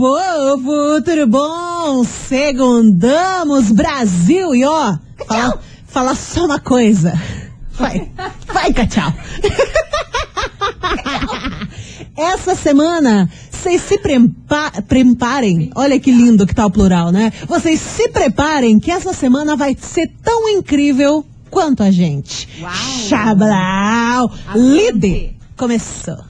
povo, tudo bom? Segundamos, Brasil! E ó, fala, fala só uma coisa. Vai, vai, Cachau. Essa semana, vocês se prepa preparem. Olha que lindo que tá o plural, né? Vocês se preparem que essa semana vai ser tão incrível quanto a gente. Uau. Chablau! Lide! Começou.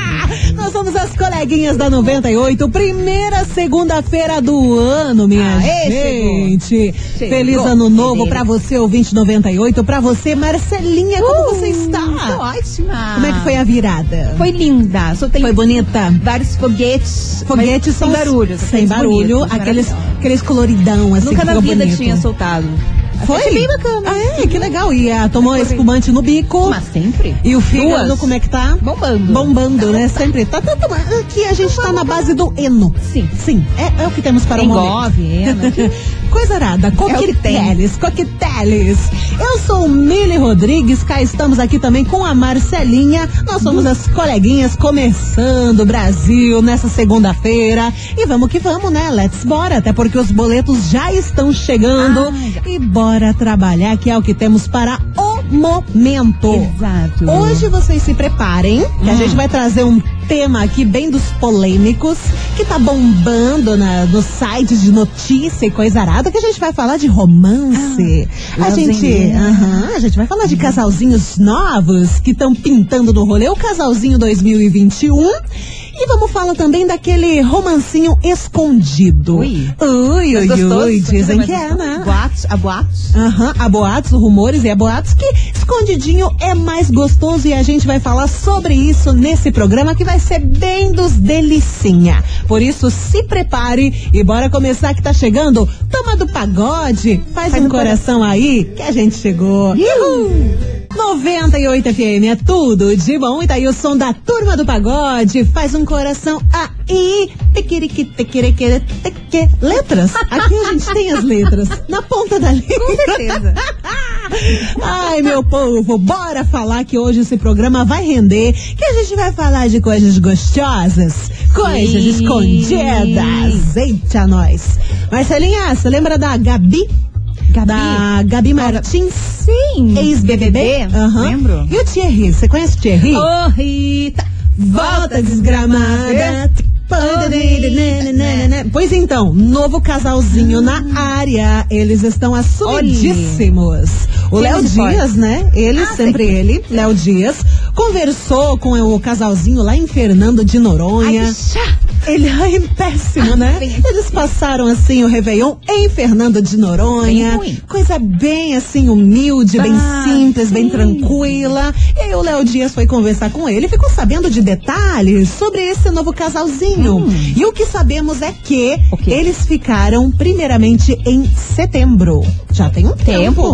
Nós somos as coleguinhas da 98, primeira segunda-feira do ano, minha Aê, gente. Chegou. Feliz ano novo Chegou. pra você, ouvinte 98, pra você, Marcelinha, como você Tô está? ótima. Como é que foi a virada? Foi linda. Soltei Foi bonita? vários foguetes. Foguetes sem barulho. Sem barulho, aqueles, aqueles coloridão, assim, Nunca na vida bonito. tinha soltado. Foi? Achei bem bacana. Ah, é? Que legal. E ah, tomou espumante no bico. Mas sempre. E o fígado, Duas. como é que tá? Bombando. Bombando, né? Sempre. Tá, tá, tá, aqui a gente tá na base do eno. Sim. Sim, é, é o que temos para o momento. Engove, eno. Coisa arada, É tem. coqueteles, coqueteles. Eu sou Mili Rodrigues, cá estamos aqui também com a Marcelinha. Nós somos as coleguinhas começando o Brasil nessa segunda-feira. E vamos que vamos, né? Let's bora, até porque os boletos já estão chegando. Ah. E bora trabalhar, que é o que temos para o momento. Exato. Hoje vocês se preparem, que a gente vai trazer um tema aqui bem dos polêmicos, que tá bombando na, nos sites de notícia e coisa arada, que a gente vai falar de romance. a gente, lovezinho. aham, a gente vai falar de casalzinhos novos que estão pintando no rolê, o casalzinho 2021. E vamos falar também daquele romancinho escondido. Ui. ui, ui, ui, isso dizem que é, né? Boatos, há boatos. Aham, há boatos, rumores e há boatos que escondidinho é mais gostoso e a gente vai falar sobre isso nesse programa que vai ser bem dos delicinha. Por isso, se prepare e bora começar que tá chegando. Toma do pagode, faz, Faz um um coração aí que a gente chegou. Uhul! 98 FM é tudo de bom e tá aí o som da turma do pagode. Faz um coração aí. Tequerique, tequereque, teque. Letras? Aqui a gente tem as letras. Na ponta da língua. Com certeza. Ai, meu povo, bora falar que hoje esse programa vai render, que a gente vai falar de coisas gostosas, coisas escondidas. Eita, nós. Marcelinha, você lembra da Gabi? Gabi? Da Gabi Martins? Sim. Ex-BBB? Aham. Lembro. E o Thierry, você conhece o Thierry? Ô, Rita. Volta desgramada. Pois então, novo casalzinho na área. Eles estão assumidíssimos. O Léo? Dias, né? Ele, Ah, sempre sei. ele, Léo Dias, conversou com o casalzinho lá em Fernando de Ai, Noronha. chato. Ele ai, péssimo, né? Bem- Eles passaram assim o Réveillon em Fernando de Noronha. Bem. Coisa bem assim, humilde, bem Ah, simples, bem sim. tranquila. E aí o Léo Dias foi conversar com ele e ficou sabendo de detalhes sobre esse novo casalzinho. E o que sabemos é que Hum. O quê? eles ficaram primeiramente em setembro. Já tem um tempo.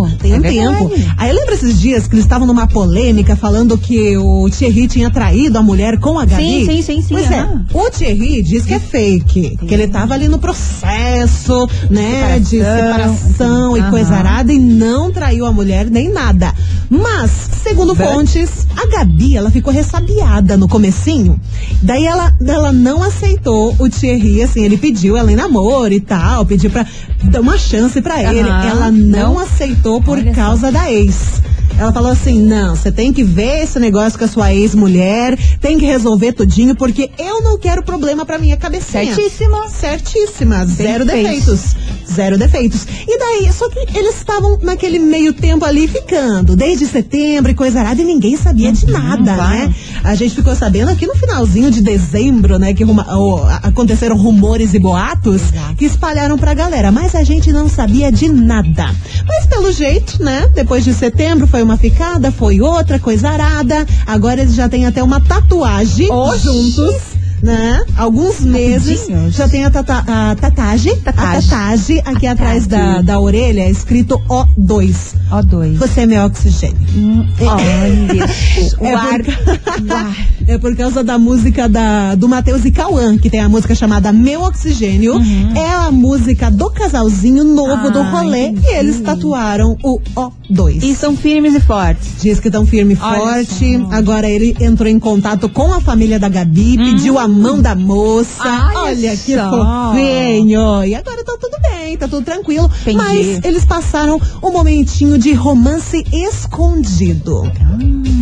Tempo? Tem um É tempo. verdade. Aí lembra esses dias que eles estavam numa polêmica falando que o Thierry tinha traído a mulher com a Gabi? Sim, sim, sim, sim, Pois é, aham. o Thierry diz que é fake, que ele tava ali no processo, né, de Separação, separação e aham. coisa arada e não traiu a mulher nem nada. Mas, segundo But- fontes, a Gabi, ela ficou ressabiada no comecinho. Daí ela, ela não aceitou o Thierry, assim, ele pediu ela em namoro e tal, pediu pra dar uma chance pra ele. Ela não, Não? aceitou por Olha causa da ex. Ela falou assim: não, você tem que ver esse negócio com a sua ex-mulher, tem que resolver tudinho, porque eu não quero problema pra minha cabecinha. Certíssima. Certíssima, zero feito. defeitos. Zero defeitos. E daí, só que eles estavam naquele meio tempo ali ficando, desde setembro e coisa arada, e ninguém sabia de nada, claro. né? A gente ficou sabendo aqui no finalzinho de dezembro, né, que ruma- o- a- aconteceram rumores e boatos Exato. que espalharam pra galera, mas a gente não sabia de nada. Mas pelo jeito, né? Depois de setembro foi uma ficada, foi outra, coisa arada. Agora eles já têm até uma tatuagem juntos. Né? Alguns meses Rapidinhos. já tem a, tata, a tatagem, Tatagem. a tatagem aqui atrás da, da orelha, escrito O2. Ó, dois. Você é meu oxigênio. Hum, Olha, o É ar. por- o ar. É por causa da música da, do Matheus e Cauã, que tem a música chamada Meu Oxigênio. É a música do casalzinho novo Uhum. Ah, do rolê. entendi. E eles tatuaram o O2. E são firmes e fortes. Diz que estão firme e Olha forte. só. Agora ele entrou em contato com a família da Gabi, pediu a mão da moça. Olha Olha que só. fofinho. E agora tá tudo bem, tá tudo tranquilo. Entendi. Mas eles passaram um momentinho de romance escondido.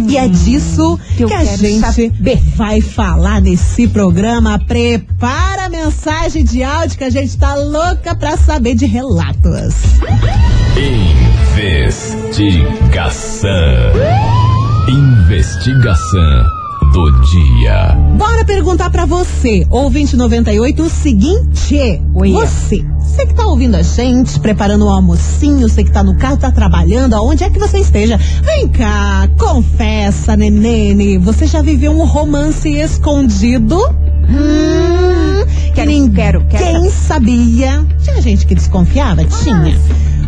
E é disso que que, a gente saber. vai falar nesse programa. Prepara a mensagem de áudio que a gente tá louca pra saber de relatos. Investigação. Investigação do dia. Bora perguntar pra você, ouvinte 98, o seguinte. Oi. Você, você que tá ouvindo a gente, preparando um almocinho, você que tá no carro, tá trabalhando, aonde é que você esteja? Vem cá, confessa, nenene, você já viveu um romance escondido? Hum, que Quero, ninguém quero, quero. sabia. Tinha gente que desconfiava? Tinha.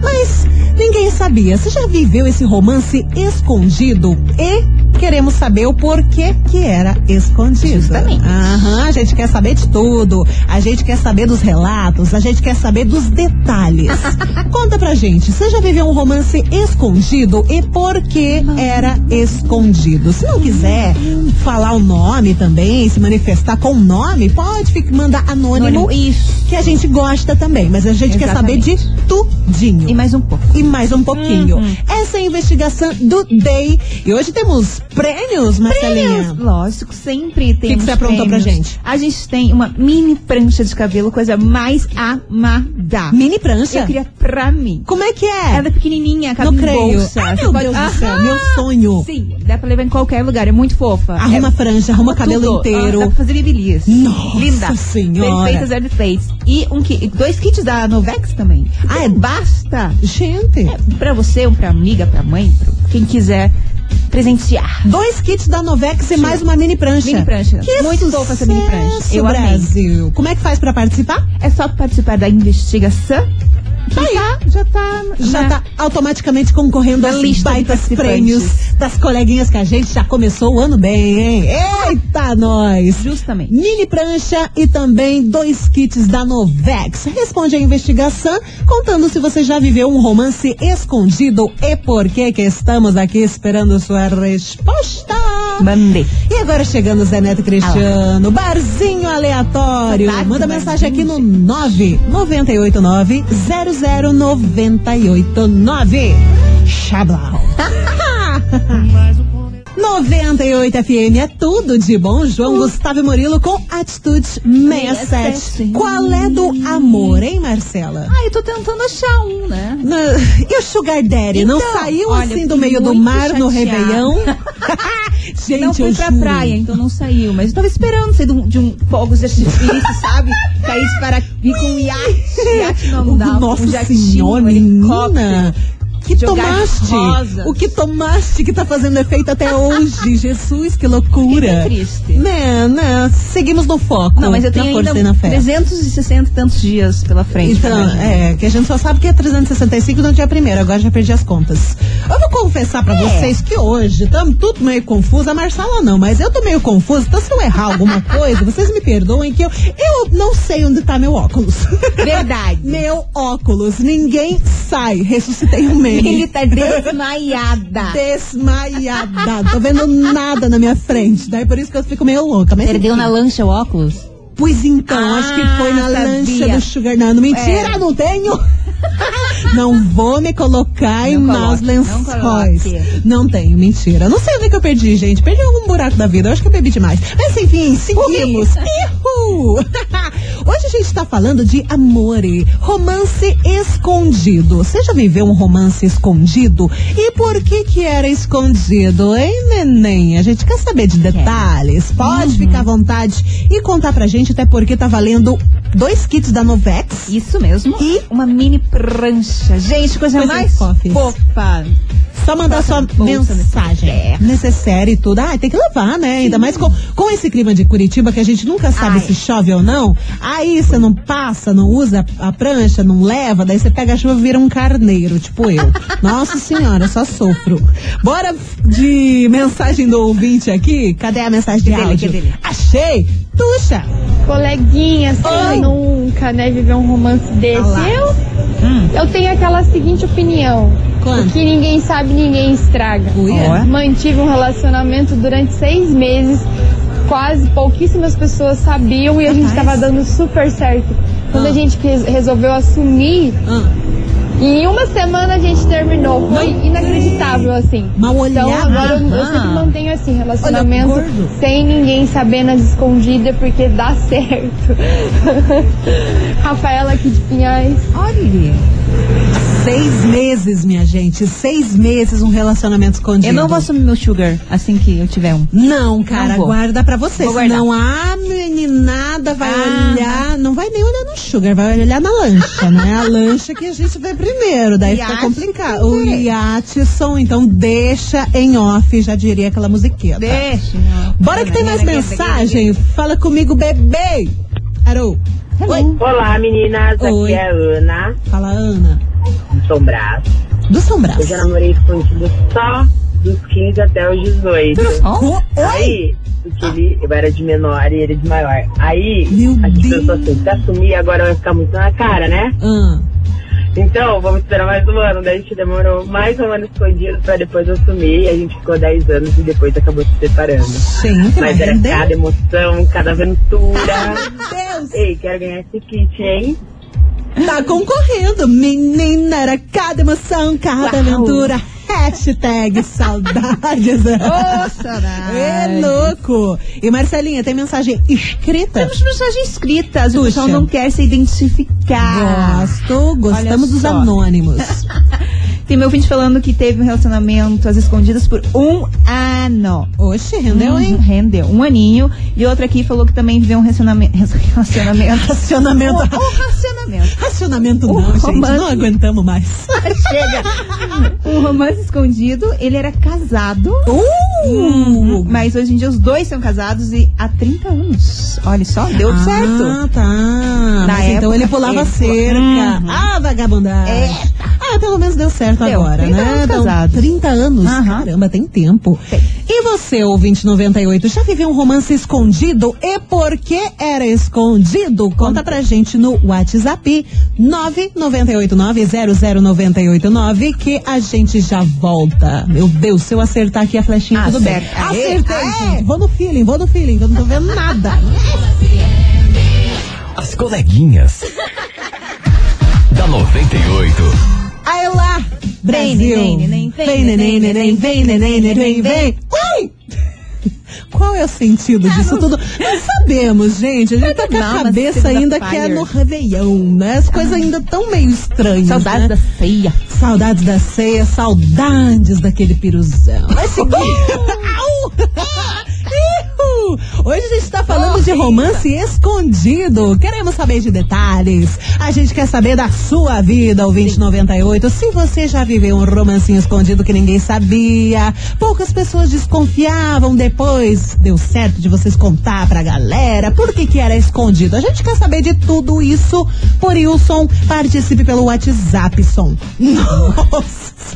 Mas ninguém sabia. Você já viveu esse romance escondido? E queremos saber o porquê que era escondido. Justamente. Aham, a gente quer saber de tudo. A gente quer saber dos relatos. A gente quer saber dos detalhes. Conta pra gente, você já viveu um romance escondido e por que era escondido? Se não quiser falar o nome também, se manifestar com o nome, pode ficar, mandar anônimo, Anônimo, Isso. que a gente gosta também, mas a gente quer saber de tudinho. E mais um pouco. E mais um pouquinho. Uhum. Essa é a investigação do Day. E hoje temos prêmios, Marcelinha. Lógico, sempre tem. que você aprontou pra gente? A gente tem uma mini prancha de cabelo, coisa mais amada. Mini prancha? Eu queria pra mim. Como é que é? Ela é pequenininha, cabe Não creio. bolsa. Meu Deus do céu, Aham. meu sonho. Sim, dá pra levar em qualquer lugar, é muito fofa. Arruma é, franja, arruma cabelo tudo. inteiro. Ah, dá pra fazer babyliss. Nossa Linda. Senhora. Perfeita, zero defeitos. E um dois kits da Novex também. Ah, Ah, é? basta. Gente, É, pra você, um pra amiga, pra mãe, pra quem quiser presentear. dois kits da Novex e mais uma mini prancha. Mini prancha. Que Muito fofa essa mini prancha. Eu amei. Brasil. Como é que faz pra participar? É só participar da investigação. Tá aí. Já, já tá. Já na- tá automaticamente concorrendo aos lista de baitas prêmios das coleguinhas que a gente já começou o ano bem, hein? Eita, nós! Justamente. Mini prancha e também dois kits da Novex. Responde a investigação contando se você já viveu um romance escondido e por que que estamos aqui esperando sua resposta. Mandei. E agora chegando o Zé Neto Cristiano, barzinho aleatório. Saudade Manda mensagem aqui no 9989 00989. Xablau. 98 FM é tudo de bom. João Gustavo e Murilo com Atitude 67. 67. Qual é do amor, hein, Marcela? Ah, eu tô tentando achar um, né? Na- E o Sugar Daddy? não Então, saiu olha, assim do meio do mar no chateada. Réveillon? Gente, não fui pra juro. praia, então não saiu. Mas eu tava esperando sair de um, de um fogos de artifício, sabe? Caísse para vir com um iate. Iate não dá. Nossa um jatinho, menina. Que tomaste? rosas. O que tomaste que tá fazendo efeito até hoje? Jesus, que loucura. Fiquei triste. Né, né, seguimos no foco. Não, mas eu tenho ainda e na fé. 360 e tantos dias pela frente. Então, é, que a gente só sabe que é 365 no dia primeiro, agora já perdi as contas. Eu vou confessar pra É. vocês que hoje estamos tudo meio confuso, a Marcela não, mas eu tô meio confusa, então se eu errar alguma coisa, vocês me perdoem que eu, eu não sei onde tá meu óculos. Verdade. meu óculos, ninguém sai, ressuscitei um meme. Ele tá desmaiada. Desmaiada, tô vendo nada na minha frente, daí por isso que eu fico meio louca. Mas Perdeu na lancha o óculos? Pois então, Ah, acho que foi na sabia. lancha do Sugar Nano. Mentira, É. não tenho! Não vou me colocar em Não maus coloque, não lençóis. Não tenho, mentira. Não sei onde é que eu perdi, gente. Perdi em algum buraco da vida. Eu acho que eu bebi demais. Mas enfim, seguimos. Hoje a gente tá falando de amore, romance escondido. Você já viveu um romance escondido? E por que que era escondido, hein, neném? A gente quer saber de detalhes. Pode Uhum. ficar à vontade e contar pra gente, até porque tá valendo dois kits da Novex. Isso mesmo. E? uma mini prancha. Gente, coisa mais fofes. fofa. Só mandar sua mensagem necessaire. necessária e tudo. Ah, tem que levar, né? Ainda mais com, com esse clima de Curitiba que a gente nunca sabe Ai. se chove ou não. Aí você não passa, não usa a prancha, não leva, daí você pega a chuva e vira um carneiro, tipo eu. Nossa senhora, eu só sofro. Bora de mensagem do ouvinte aqui. Cadê a mensagem de dele, áudio? que dele? Achei! Tuxa! Coleguinha, Oi. quem nunca, né, viver um romance desse? Eu, Hum. eu tenho aquela seguinte opinião. Quanto? O que ninguém sabe, ninguém estraga. Mantive um relacionamento durante seis meses. Quase pouquíssimas pessoas sabiam e a gente Rapaz. tava dando super certo. Quando Ah. a gente res- resolveu assumir, Ah, em uma semana a gente terminou. Foi inacreditável, assim. Mal Então olhado. agora eu, eu Ah. sempre mantenho assim, relacionamento Olha, sem ninguém saber nas escondidas, porque dá certo. Rafaela aqui de Pinhais. Olha. seis meses, minha gente. Seis meses um relacionamento escondido. Eu não vou assumir meu sugar assim que eu tiver um. Não, cara, Não guarda pra você. Vou guardar. Senão a meninada vai Ah. olhar, não vai nem olhar no sugar, vai olhar na lancha, né? A lancha que a gente vê primeiro, daí fica Iate complicado. O. Yatson, então deixa em off, já diria aquela musiquinha. Deixa. não. Bora que tem mais mensagem. Fala comigo, bebê. Arô. Oi. Olá, meninas. Oi. Aqui é a Ana, Fala, Ana. de São Brás. Do São Brás. Eu já namorei escondido só dos 15 até os 18. Ó, Aí, porque ele, eu era de menor e ele de maior. Aí, Meu a gente Deus. pensou assim, se assumir agora vai ficar muito na cara, né? Ah, Então, vamos esperar mais um ano. Daí a gente demorou mais um ano escondido pra depois assumir. A gente ficou 10 anos e depois acabou se separando. vai Mas era cada emoção, cada aventura. Deus. Ei, quero ganhar esse kit, hein? Tá concorrendo. Menina, era cada emoção, cada Uau. aventura. Hashtag saudades. Ô, saudade. É louco. E Marcelinha, tem mensagem escrita? Temos mensagem escrita, o pessoal não quer se identificar. Gosto, gostamos dos anônimos. Tem meu ouvinte falando que teve um relacionamento às escondidas por um ano. Oxe, rendeu, Hum, hein? Rendeu. Um aninho. E outra aqui falou que também viveu um relacionamento. Relacionamento. Racionamento. um, um. Racionamento O não, gente. romance. Não aguentamos mais. Chega. Um romance escondido. Ele era casado. Uh! Mas hoje em dia os dois são casados e há 30 anos. Olha só, deu ah, certo. tá. Mas então época, ele pulava ele cerca. Ah, vagabundagem. É. Ah, pelo menos deu certo Deu, agora, 30 né? anos Então, casados. 30 anos. Aham. Caramba, tem tempo. Tem. E você, ouvinte 98, já viveu um romance escondido? E por que era escondido? Conta pra gente no WhatsApp 998900989 que a gente já volta. Meu Deus, se eu acertar aqui a flechinha, tudo bem. Acerta. Acertei, aê. gente. Vou no feeling, vou no feeling, que eu não tô vendo nada. As coleguinhas. da 98. Aí lá, Brasil. neném, neném, vem, vem, neném, neném, vem, neném, neném, vem. Ui! Qual é o sentido disso tudo? Não sabemos, gente. A gente tá com a cabeça ainda que é no Réveillon, né? As coisas ainda tão meio estranhas. Saudades né? da ceia. Saudades da ceia, saudades daquele piruzão. Vai seguir. Hoje a gente tá falando de romance escondido. Queremos saber de detalhes. A gente quer saber da sua vida, o 2098. Se você já viveu um romancinho escondido que ninguém sabia, poucas pessoas desconfiavam depois. Deu certo de vocês contar pra galera por que que era escondido. A gente quer saber de tudo isso. Por Wilson, participe pelo WhatsApp, som. Nossa.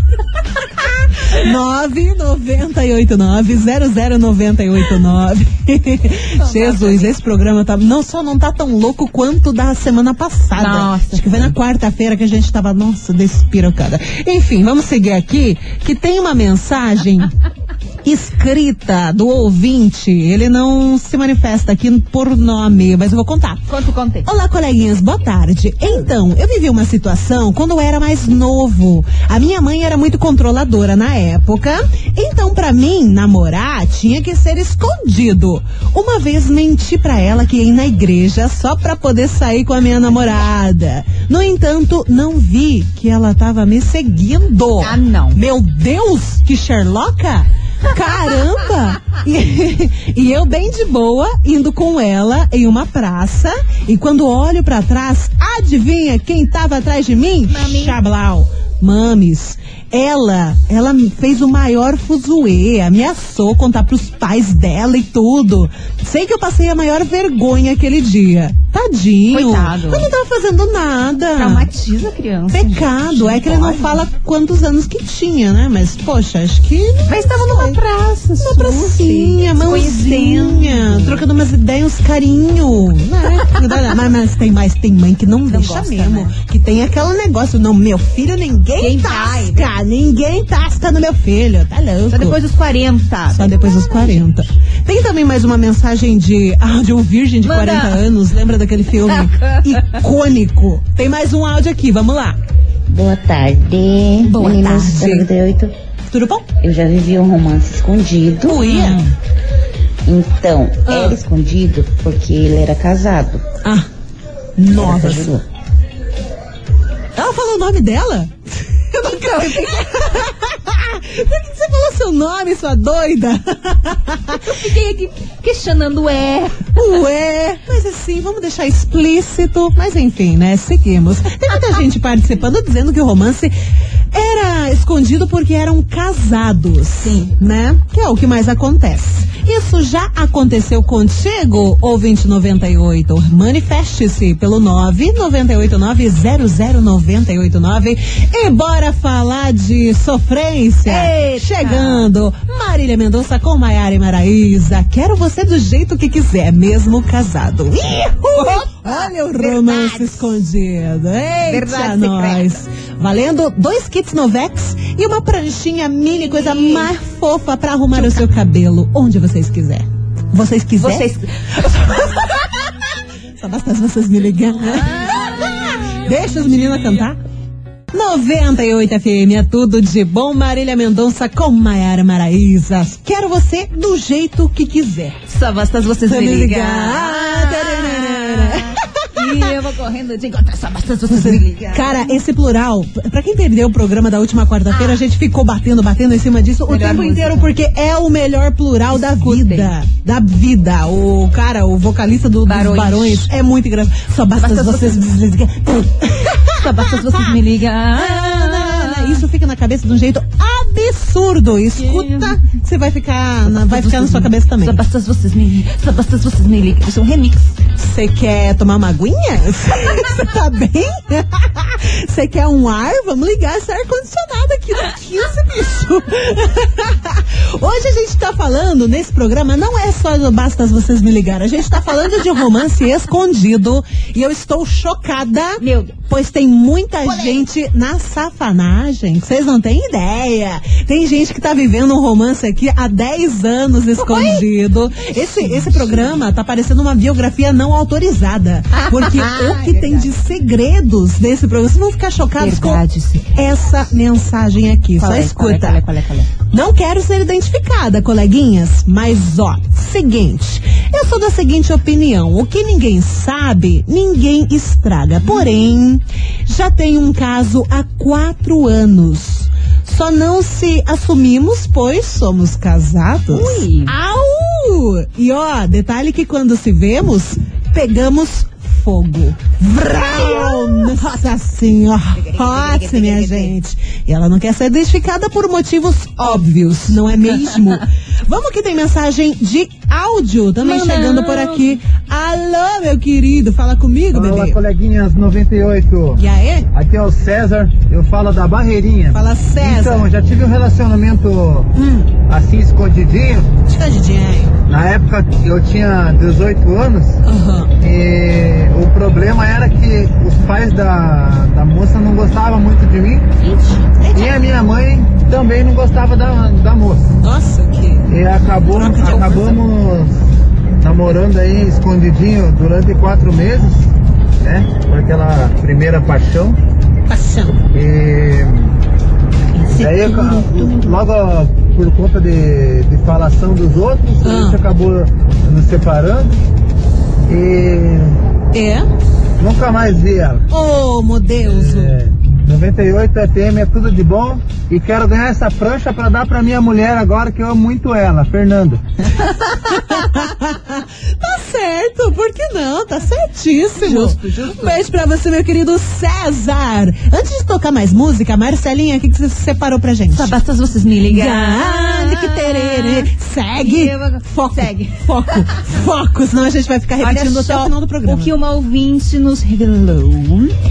998900989. Jesus, esse programa tá, não só não tá tão louco quanto da semana passada. Nossa, Acho que foi na quarta-feira que a gente tava, nossa, despirocada. Enfim, vamos seguir aqui, que tem uma mensagem escrita do ouvinte. Ele não se manifesta aqui por nome, mas eu vou contar. Quanto contei? Olá, coleguinhas, boa tarde. Então, eu vivi uma situação quando eu era mais novo. A minha mãe era muito controladora na época, então pra mim namorar tinha que ser escondido. Uma vez menti pra ela que ia ir na igreja só pra poder sair com a minha namorada. No entanto, não vi que ela tava me seguindo. Ah, não. Meu Deus, que Sherlocka! Caramba! E, e eu bem de boa, indo com ela em uma praça, e quando olho pra trás, adivinha quem tava atrás de mim? Mami. Chablau. Mames. Ela, ela fez o maior fuzuê, ameaçou contar pros pais dela e tudo. Sei que eu passei a maior vergonha aquele dia. Tadinho. Coitado. Eu não tava fazendo nada. Traumatiza a criança. Pecado, gente. é que ele não fala quantos anos que tinha, né? Mas, poxa, acho que. Mas estava numa praça, Uma pracinha, mãozinha, trocando umas ideias, uns carinho. Né? mas, mas tem mais, tem mãe que não, deixa gosta, mesmo. né? Que tem aquele negócio, não, meu filho, ninguém Quem vai, tasca, ninguém tasca no meu filho, tá louco. Só depois dos 40. Só depois dos 40. Tem também mais uma mensagem de áudio um virgem de Manda. 40 anos. Lembra daquele filme icônico? Tem mais um áudio aqui, vamos lá. Boa tarde. Boa meninas tarde. da 98. Tudo bom? Eu já vivi um romance escondido. Uia. Então, Ah. era escondido porque ele era casado. Ah, ajudou. Ela falou o nome dela? Eu não acredito. Por que você falou seu nome, sua doida? Fiquei aqui questionando, é. Ué, mas assim, vamos deixar explícito. Mas enfim, né? Seguimos. Tem muita gente participando dizendo que o romance era escondido porque eram casados. Sim. Né? Que é o que mais acontece. Isso já aconteceu contigo, ouvinte 98? Manifeste-se pelo 998900989 e bora falar de sofrência. Eita. Chegando, Marília Mendonça com Maiara e Maraísa. Quero você do jeito que quiser, mesmo casado. Ihu! Olha o romance escondido. Eita, Verdade nós. Valendo dois kits Novex e uma pranchinha mini, coisa mais fofa pra arrumar o seu cabelo, onde vocês quiserem. Vocês quiserem? Vocês. Só basta vocês me ligarem. Deixa as meninas cantar. 98 FM é tudo de bom. Marília Mendonça com Maiara Maraíza. Quero você do jeito que quiser. Só basta vocês me me ligar. ligar. E eu vou correndo de encontrar só basta vocês me ligar. Cara, esse plural, pra quem perdeu o programa da última quarta-feira, a gente ficou batendo, batendo em cima disso o Melhor tempo música. inteiro, porque é o melhor plural da Escutem. vida. Da vida. O cara, o vocalista do, Barões. dos Barões é muito engraçado. Só basta, Basta vocês. Só basta vocês me ligar. Isso fica na cabeça de um jeito absurdo. Escuta, você vai ficar, na, vai ficar na sua cabeça também. Só basta vocês me ligar. Só basta vocês me ligar. Isso é um remix. Você quer tomar uma aguinha? Você tá bem? Você quer um ar? Vamos ligar esse ar-condicionado aqui no 15, bicho. Hoje a gente tá falando, nesse programa, não é só Basta Vocês Me Ligar. A gente tá falando de romance escondido. E eu estou chocada. Meu Deus. Pois tem muita gente na safanagem, que vocês não têm ideia. Tem gente que tá vivendo um romance aqui há 10 anos escondido. Esse, esse programa tá parecendo uma biografia não autorizada. Porque o que tem de segredos desse programa, vocês vão ficar chocados Verdade, sim. com essa mensagem aqui. Qual Só é, escuta. qual é, qual qual? Não quero ser identificada, coleguinhas, mas ó, seguinte, eu sou da seguinte opinião: o que ninguém sabe, ninguém estraga. Porém, já tem um caso há quatro anos. Só não se assumimos, pois somos casados. Ui. Au! E ó, detalhe que quando se vemos, pegamos fogo. Vrau! Nossa senhora! Nossa, minha gente! E ela não quer ser identificada por motivos óbvios, não é mesmo? Vamos que tem mensagem de áudio também Manda chegando por aqui. Alô, meu querido, fala comigo, Fala, bebê. coleguinhas 98. E aí? Aqui é o César, eu falo da Barreirinha. Fala César. Então, já tive um relacionamento Hum, assim escondidinho. escondidinho aí. Na época eu tinha 18 anos Aham. e o problema era que os pais da, da moça não gostavam muito de mim. E a minha mãe também não gostava da, da moça. Nossa, que. E acabou, acabamos namorando aí escondidinho durante quatro meses, né? Por aquela primeira paixão. Paixão. E daí aca- logo por conta de, de falação dos outros, a Ah. gente acabou nos separando e É? nunca mais vi ela. Ô, meu Deus. É, 98 FM é tudo de bom e quero ganhar essa prancha pra dar pra minha mulher agora que eu amo muito ela, Fernanda. Tá certo, por que não? Tá certíssimo. Justo, justo. Beijo pra você, meu querido César. Antes de tocar mais música, Marcelinha, o que, que você separou pra gente? Só basta vocês me ligarem. Ah, que tererê. Segue. Foco. Segue. Foco. Foco. Senão a gente vai ficar repetindo Olha até o final do programa. o que uma ouvinte nos revelou.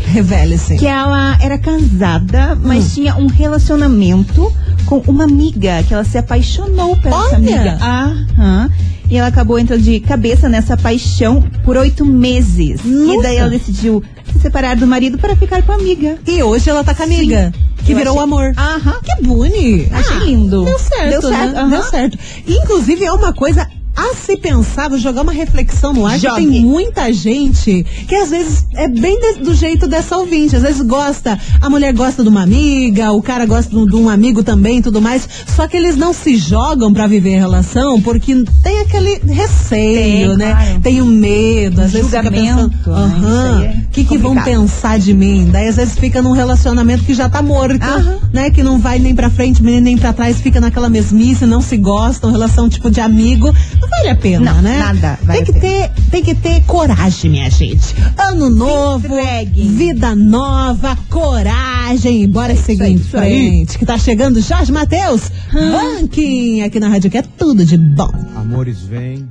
Revele-se. Que ela era casada, mas Hum. tinha um relacionamento com uma amiga, que ela se apaixonou por essa Olha! amiga. Aham. E ela acabou entrando de cabeça nessa paixão por oito meses. Nossa. E daí ela decidiu se separar do marido para ficar com a amiga. E hoje ela tá com a amiga. Que Eu virou achei- amor. Aham. Que boni. Achei Ah, lindo. Deu certo, Deu certo, né? Deu certo. Inclusive, é uma coisa a se pensar, vou jogar uma reflexão no ar, que Jogue. tem muita gente que às vezes é bem de- do jeito dessa ouvinte. Às vezes gosta, a mulher gosta de uma amiga, o cara gosta de um amigo também e tudo mais. Só que eles não se jogam pra viver a relação porque tem aquele receio, Tem, né? claro. Tem o medo, às vezes fica Julgamento, pensando, né? Aham, aí é o que, que vão pensar de mim? Daí às vezes fica num relacionamento que já tá morto, Aham. né? Que não vai nem pra frente, nem nem pra trás, fica naquela mesmice, não se gostam, relação tipo de amigo. Não vale a pena, Não, né? nada vale tem que a ter, tem que ter coragem, minha gente. Ano novo, entregue. vida nova, coragem. Bora seguir aí, em frente, que tá chegando Jorge Matheus, ranking aqui na rádio que é tudo de bom. Amores vêm.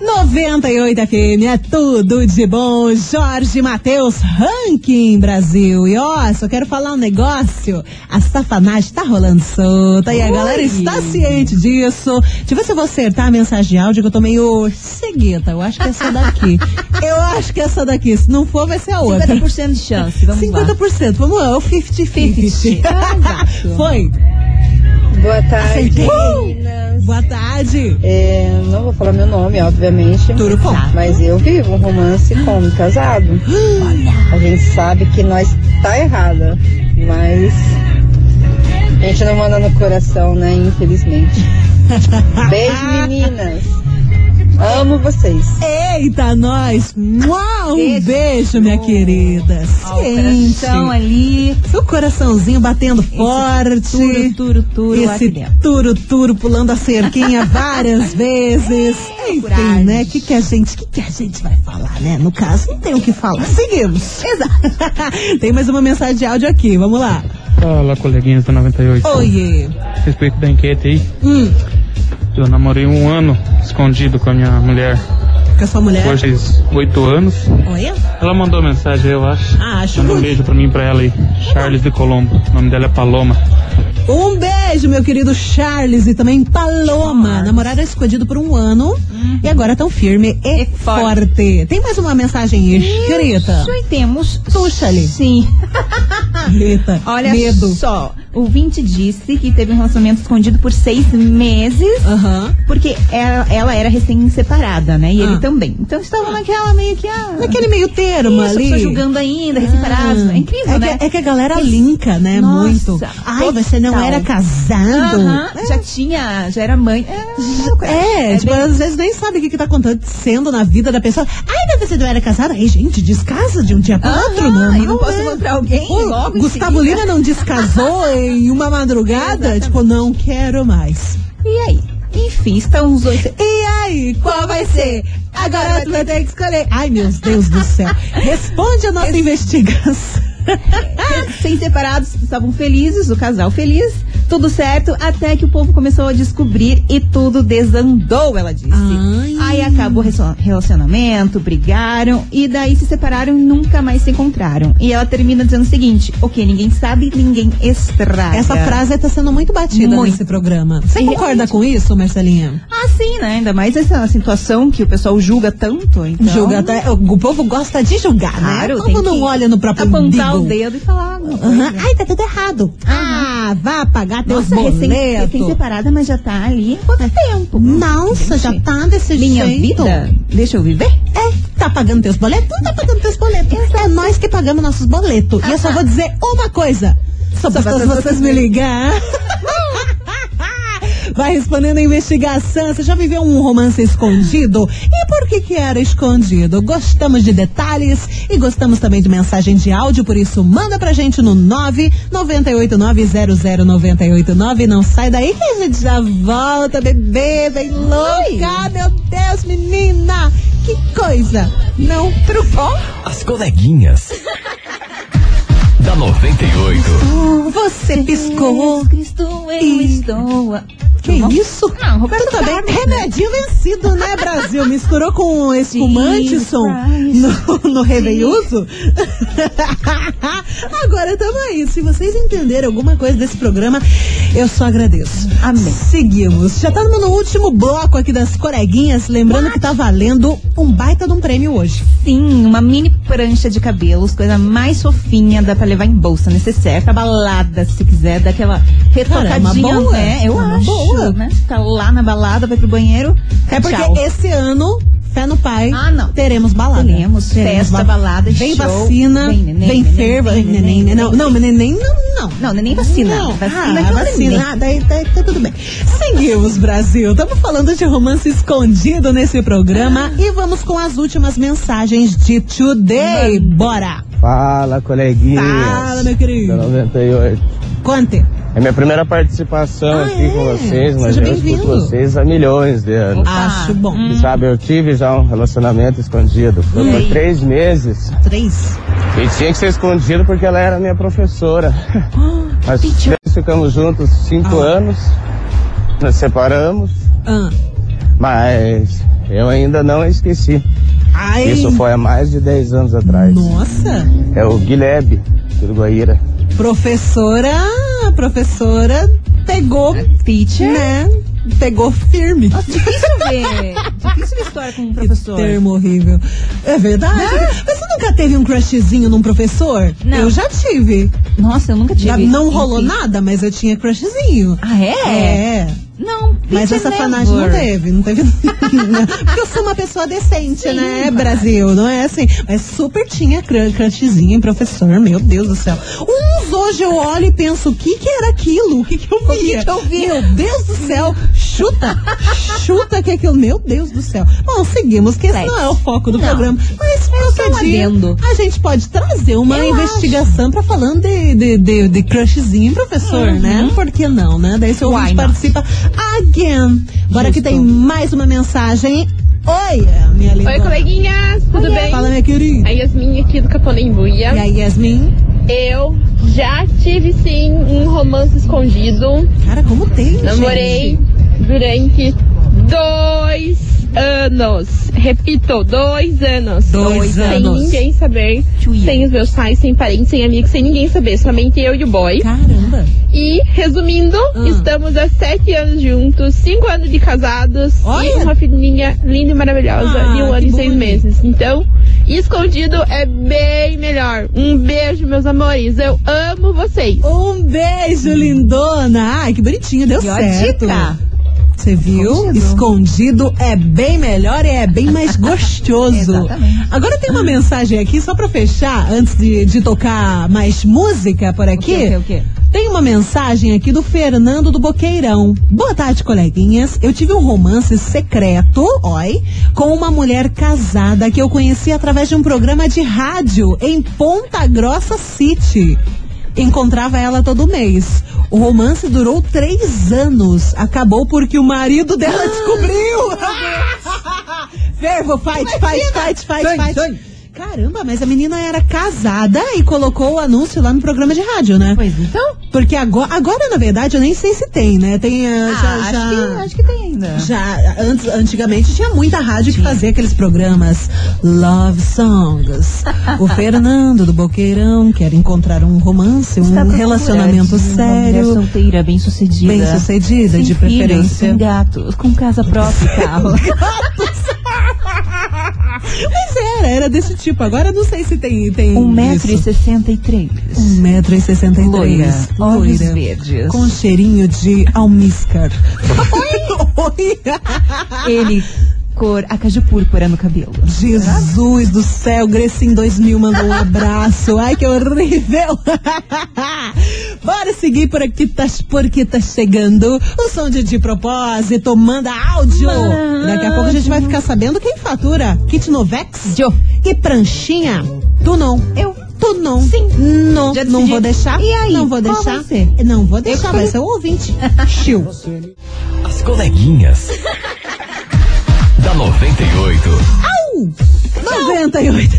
98 FM é tudo de bom. Jorge Matheus, ranking Brasil. E ó, só quero falar um negócio. A safanagem tá rolando solta e a Oi. galera está ciente disso. Deixa eu ver se eu vou acertar a mensagem de áudio que eu tô meio cegueta. Eu acho que é essa daqui. eu acho que é essa daqui. Se não for, vai ser a outra. 50% de chance, vamos lá. 50%. Vamos lá, o 50-50. 50. Ah, exato. Foi. Boa tarde, meninas. Boa tarde. É, não vou falar meu nome, obviamente. Tudo bom. Mas eu vivo um romance com um casado. A gente sabe que nós tá errada, mas a gente não manda no coração, né? Infelizmente. Beijo, meninas. Amo vocês. Eita, nós! Uau, um Beijo. beijo, minha querida. Ó, o ali. O coraçãozinho batendo forte. Turo, turo, turo Esse turo, turo pulando a cerquinha várias vezes. Enfim, coragem. né? O que, que a gente, que, que a gente vai falar, né? No caso, não tem o que falar. Seguimos. Exato. tem mais uma mensagem de áudio aqui. Vamos lá. Fala, coleguinhas do 98. Oiê. Respeito da enquete aí, Hum, eu namorei um ano escondido com a minha mulher. com a sua mulher. Hoje oito anos. Olha. Ela mandou mensagem, eu acho. Ah, acho Manda um beijo pra mim e pra ela aí. Charles de Colombo. O nome dela é Paloma. Um beijo, meu querido Charles e também Paloma. Namoraram escondido por um ano e agora tão firme e, E forte. forte. Tem mais uma mensagem escrita? Isso aí temos. Puxa ali. Sim. Eita, Olha medo. só. O 20 disse que teve um relacionamento escondido por seis meses. Aham. Porque ela, ela era recém-separada, né? E Ah. ele também. Então estavam naquela meio que. Ah, Naquele meio termo isso, ali. julgando ainda, recém-separados. Ah, É incrível, é né? Que, é que a galera linka, né? Nossa, muito. Ai, você não total. era casado. Aham, Já tinha, já era mãe. É, É, tipo, bem- às vezes nem sabe o que, que tá acontecendo na vida da pessoa. Ai, mas você não era casado? Ai, gente, descasa de um dia para outro, Aham, não. e não posso encontrar alguém Pô, logo Gustavo. Lima não descasou em uma madrugada? tipo, não quero mais. E aí? Enfim, estão os dois. E aí, qual vai ser? Agora tu vai ter que escolher. Ai, meu Deus do céu. Responde a nossa investigação. Sem separados, estavam felizes, o casal feliz, tudo certo, até que o povo começou a descobrir e tudo desandou, ela disse. Ai. Aí acabou o relacion- relacionamento, brigaram e daí se separaram e nunca mais se encontraram. E ela termina dizendo o seguinte: o que ninguém sabe, ninguém estraga. Essa frase tá sendo muito batida Muito. nesse programa. Você E concorda realmente- com isso, Marcelinha? Ah, sim, né? Ainda mais essa situação que o pessoal julga tanto. Então, Julga até. O povo gosta de julgar, Claro, né? O tem povo não que olha no próprio umbigo. O dedo e falar. Aham. coisa. Ai, tá tudo errado. Ah, vá pagar teus Nossa, recém, boletos. recém separada, mas já tá ali há quanto tempo? Nossa, já Gente, tá desse Minha jeito. vida, deixa eu viver? É, tá pagando teus boletos? Não tá pagando teus boletos. É nós que pagamos nossos boletos. E eu só vou dizer uma coisa. Só basta vocês me ligar. Vai respondendo a investigação. Você já viveu um romance escondido? E por que que era escondido? Gostamos de detalhes e gostamos também de mensagem de áudio, por isso manda pra gente no 998900989. Não sai daí que a gente já volta, bebê, vem louca. Meu Deus, menina, que coisa. Não trufou? As coleguinhas. da 98. Você piscou. Cristo, eu E- estou. Que isso? Não, Roberto Tudo bem? Remedinho vencido, né, Brasil? Misturou com espumante, Jesus som no, no Reveiuso? Agora tamo aí. Se vocês entenderem alguma coisa desse programa, eu só agradeço. Amém. Seguimos. Já estamos no último bloco aqui das coleguinhas. Lembrando que tá valendo um baita de um prêmio hoje. Sim, uma mini prancha de cabelos, coisa mais fofinha, dá pra levar em bolsa, necessária, pra balada, se quiser, daquela retocadinha, Cara, é uma boa. né? Eu É uma acho, boa. Né? Fica lá na balada, vai pro banheiro, É porque tchau. esse ano, fé no pai, Ah, não. teremos balada. Teremos festa, balada, Vem show. vacina, Vem vem, neném, ferva, neném, neném, neném, neném. Não, neném não, não. Não, nem vacina. Não, vacina ah, vacina, neném. ah, daí, daí tá tudo bem. Seguimos, Brasil. Estamos falando de romance escondido nesse programa e vamos com as últimas mensagens de Today. Bora! Fala, coleguinhas. Fala, meu querido. Da 98. Conte. É minha primeira participação Ah, aqui é? com vocês, mas Seja eu escuto vocês há milhões de anos. Acho bom. E sabe, eu tive já um relacionamento escondido. Foi por três meses. Três. E tinha que ser escondido porque ela era minha professora. Nós ficamos juntos cinco Ah. anos. Nos separamos, Ah. mas eu ainda não a esqueci. Ai, Isso foi há mais de 10 anos atrás. Nossa. É o Guilherme, do Uruguaíra. Professora, professora pegou, Teacher. né? Pegou firme. Nossa, difícil ver. difícil ver história com um professor. Termo horrível. É verdade? Mas você nunca teve um crushzinho num professor? Não. Eu já tive. Nossa, eu nunca tive. Já não rolou Enfim. nada, mas eu tinha crushzinho. Ah, é? É. Não, Mas essa safanagem não teve, não teve. Porque eu sou uma pessoa decente, Sim, né, mas- Brasil? Não é assim. Mas super tinha cru- crushzinho em professor, meu Deus do céu. Uns hoje eu olho e penso, o que que era aquilo? O que que eu via? que que eu vi? Meu Deus do céu. Chuta, chuta que é aquilo. Meu Deus do céu. Bom, seguimos, que esse não é o foco do Não. programa. Mas qualquer um dia adendo. a gente pode trazer uma Eu investigação pra falando de, de, de, de crushzinho em professor, né? Por que não, né? Daí seu Uhum. Why ouvinte participa again. Agora que Justo. tem mais uma mensagem. Oi, minha linda. Oi, coleguinhas, tudo bem? Fala, minha querida. A Yasmin aqui do Caponembuia. E aí, Yasmin? Eu já tive sim um romance escondido. Cara, como tem, Namorei gente? durante dois anos. Repito, dois anos. Dois sem anos. ninguém saber. Sem os meus pais, sem parentes, sem amigos, sem ninguém saber. Somente eu e o boy. Caramba. E, resumindo, Ah. estamos há sete anos juntos, cinco anos de casados Olha. e uma filhinha linda e maravilhosa Ah, de um ano e seis bonito. meses. Então, escondido é bem melhor. Um beijo, meus amores. Eu amo vocês. Um beijo, lindona. Ai, que bonitinho, deu certo. Você viu? Escondido. É bem melhor e é bem mais gostoso. Exatamente. Agora tem uma mensagem aqui, só pra fechar, antes de, de tocar mais música por O aqui. quê, o quê, o quê? Tem uma mensagem aqui do Fernando do Boqueirão. Boa tarde, coleguinhas. Eu tive um romance secreto, oi, com uma mulher casada que eu conheci através de um programa de rádio em Ponta Grossa City. Encontrava ela todo mês. O romance durou três anos. Acabou porque o marido dela descobriu. Fervo, fight, fight, fight, fight, fight. Caramba, mas a menina era casada e colocou o anúncio lá no programa de rádio, né? Pois então? Porque agora, agora, na verdade, eu nem sei se tem, né? Tem. eh, Ah, já, acho, já, Que, acho que tem ainda. já antes, antigamente tinha muita rádio que Tinha. fazia aqueles programas Love Songs. o Fernando do Boqueirão quer encontrar um romance, um Está procurando relacionamento Uma mulher sério, solteira, bem sucedida. bem sucedida, sem de filhos, preferência. sem gatos, com casa própria e carro. Mas era, era desse tipo. Agora não sei se tem. tem 1,63m. 1,63m. Loira. Olhos verdes. Com cheirinho de almíscar. Oi! Ele, cor acaju púrpura no cabelo. Jesus do céu, Grecim 2000 mandou um abraço. Ai, que horrível. Bora seguir por aqui, tá, porque tá chegando o som de De Propósito. Manda áudio. Manda Daqui a pouco a gente vai ficar sabendo quem fatura. Kit Novex Jo. e pranchinha. Tu não. Eu. Tu não. Sim. Não, Já não vou deixar. E aí, Não vou qual deixar. vai ser? Não vou deixar, vai ser o ouvinte. Chiu. As coleguinhas. da 98. 98.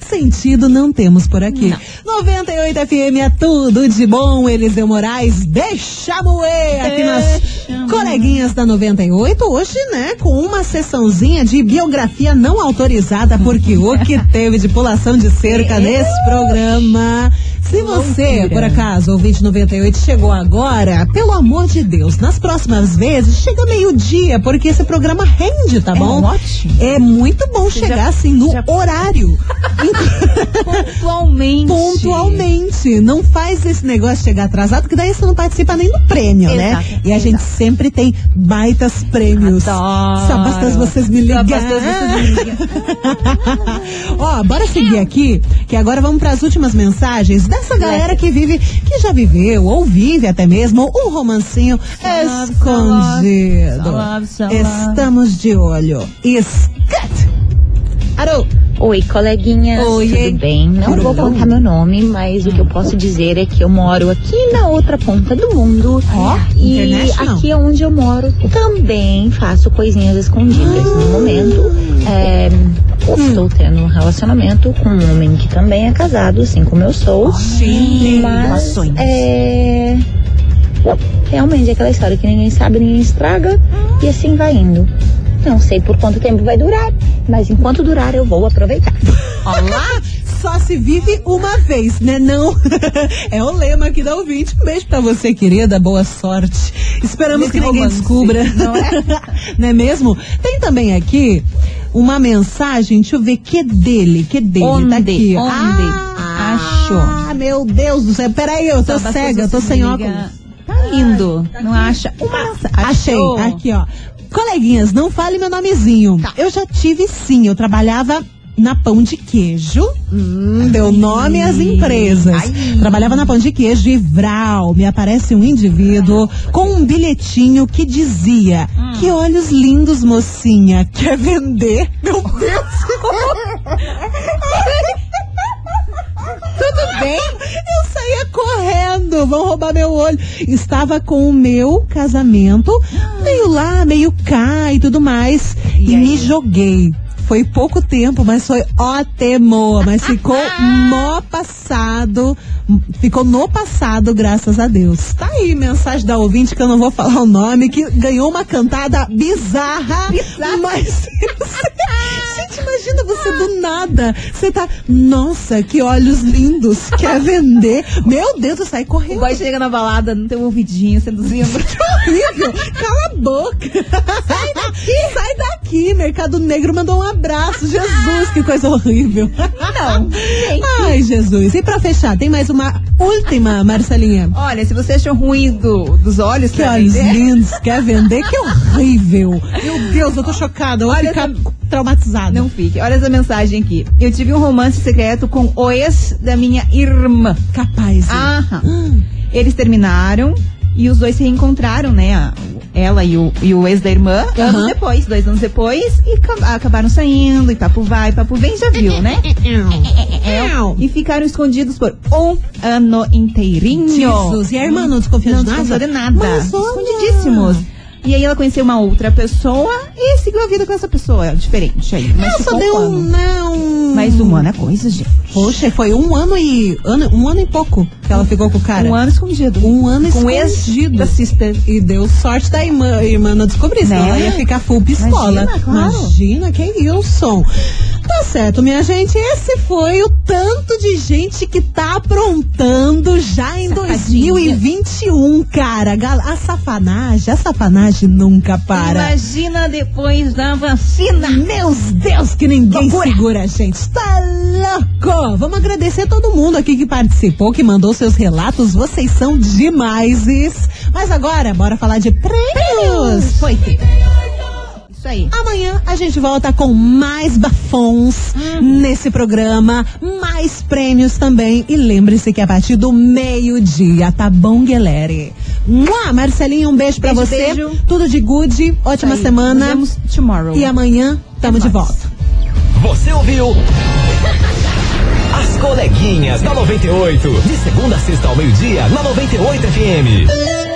Sentido não temos por aqui. 98 FM é tudo de bom. Eliseu Moraes, deixa moer aqui nas coleguinhas da 98. Hoje, né, com uma sessãozinha de biografia não autorizada, porque o que teve de pulação de cerca nesse programa. Se você, por acaso, ouvinte 98, chegou agora, pelo amor de Deus, nas próximas vezes, chega meio-dia, porque esse programa rende, tá É bom? ótimo. É muito bom chegar já- assim no já- horário. Pontualmente. Pontualmente. Não faz esse negócio de chegar atrasado, que daí você não participa nem do prêmio, né? Exato, E a gente exato. sempre tem baitas prêmios. Adoro. Só basta vocês me Só ligarem. basta vocês me ligarem. Ó, bora seguir aqui, que agora vamos para as últimas mensagens dessa galera que vive, que já viveu, ou vive até mesmo, um romancinho escondido. Estamos de olho. Scat! Oi, coleguinhas, Oiê. tudo bem? Não vou contar meu nome, mas o que eu posso dizer é que eu moro aqui na outra ponta do mundo. Ó, e international. aqui onde eu moro também faço coisinhas escondidas. No momento, é, estou tendo um relacionamento com um homem que também é casado, assim como eu sou. Sim. Mas é. Realmente é aquela história que ninguém sabe, ninguém estraga e assim vai indo. Não sei por quanto tempo vai durar, mas enquanto durar eu vou aproveitar. Olá! Só se vive uma vez, né? Não. é o lema aqui da ouvinte. Um beijo pra você, querida. Boa sorte. Esperamos Nesse que ninguém romance, descubra. não é? não é mesmo? Tem também aqui uma mensagem. Deixa eu ver. Que dele? Que dele? Onde? Tá aqui. Onde? Ah, Achou. meu Deus do céu. Peraí, eu tô Só cega. Eu tô sem me óculos. Tá lindo. Não acha? Uma mensagem. Achei, Achou. aqui ó. Coleguinhas, não fale meu nomezinho. Tá. Eu já tive sim, eu trabalhava na Pão de Queijo. Hum, deu nome às empresas. Ai. Trabalhava na Pão de Queijo e Vral. Me aparece um indivíduo com um bilhetinho que dizia: Hum. Que olhos lindos, mocinha. Quer vender? Meu Deus! Tudo bem? Eu saía correndo, vão roubar meu olho. Estava com o meu casamento, meio lá, meio cá e tudo mais. E, E me joguei. Foi pouco tempo, mas foi ótimo. Mas ficou no passado. Ficou no passado, graças a Deus. Tá aí, mensagem da ouvinte que eu não vou falar o nome, que ganhou uma cantada bizarra. Mas. Gente, imagina você do nada. Você tá. Nossa, que olhos lindos. Quer vender? Meu Deus, O correndo. boy chega na balada, não tem um ouvidinho seduzindo. horrível. Cala a boca. Sai daqui. Sai daqui. Mercado Negro mandou um abraço. Jesus, que coisa horrível. Não. Ai, Jesus. E pra fechar, tem mais uma última, Marcelinha. Olha, se você achou ruim do, dos olhos, Que olhos vender, lindos. Quer vender? Que horrível. Meu Deus, eu tô chocada. Eu vou Olha ficar essa- traumatizada. Não fique. Olha essa mensagem aqui. Eu tive um romance secreto com o ex da minha irmã. Capaz. Aham. Eles terminaram e os dois se reencontraram, né? Ela e o, e o ex da irmã, anos Aham. depois, dois anos depois, e ca- acabaram saindo, e papo vai, papo vem, já viu, né? E ficaram escondidos por um ano inteirinho. Jesus. E a irmã não desconfia Não de nada? desconfiou de nada. Mas. Escondidíssimos. E aí ela conheceu uma outra pessoa e seguiu a vida com essa pessoa. Diferente aí. Mas Não, só deu um um, não. Mas um ano é coisa, gente. Poxa, foi um ano e. Ano, um ano e pouco que ela ficou com o cara. Um ano escondido. Um ano com escondido. da sister. E deu sorte da irmã, irmã não descobrir, senão Né? ela ia ficar full pistola. Imagina, claro. Imagina, que Wilson. Tá certo, minha gente. Esse foi o tanto de gente que tá aprontando já em Safadinha. 2021, cara. A safanagem, a safanagem nunca para. Imagina depois da vacina. Meus Deus, que ninguém Loucura. segura a gente. Tá louco! Vamos agradecer a todo mundo aqui que participou, que mandou seus relatos. Vocês são demais. Mas agora, bora falar de prêmios. Foi. Isso aí. Amanhã a gente volta com mais bafons nesse programa, mais prêmios também. E lembre-se que é a partir do meio-dia, tá bom, galera? Mua! Marcelinha, um beijo pra Beijo, você. beijo. Tudo de good, ótima Isso semana. Nos vemos tomorrow. E amanhã tamo de mais. volta. Você ouviu? As coleguinhas da 98. De segunda a sexta ao meio-dia, na 98 FM.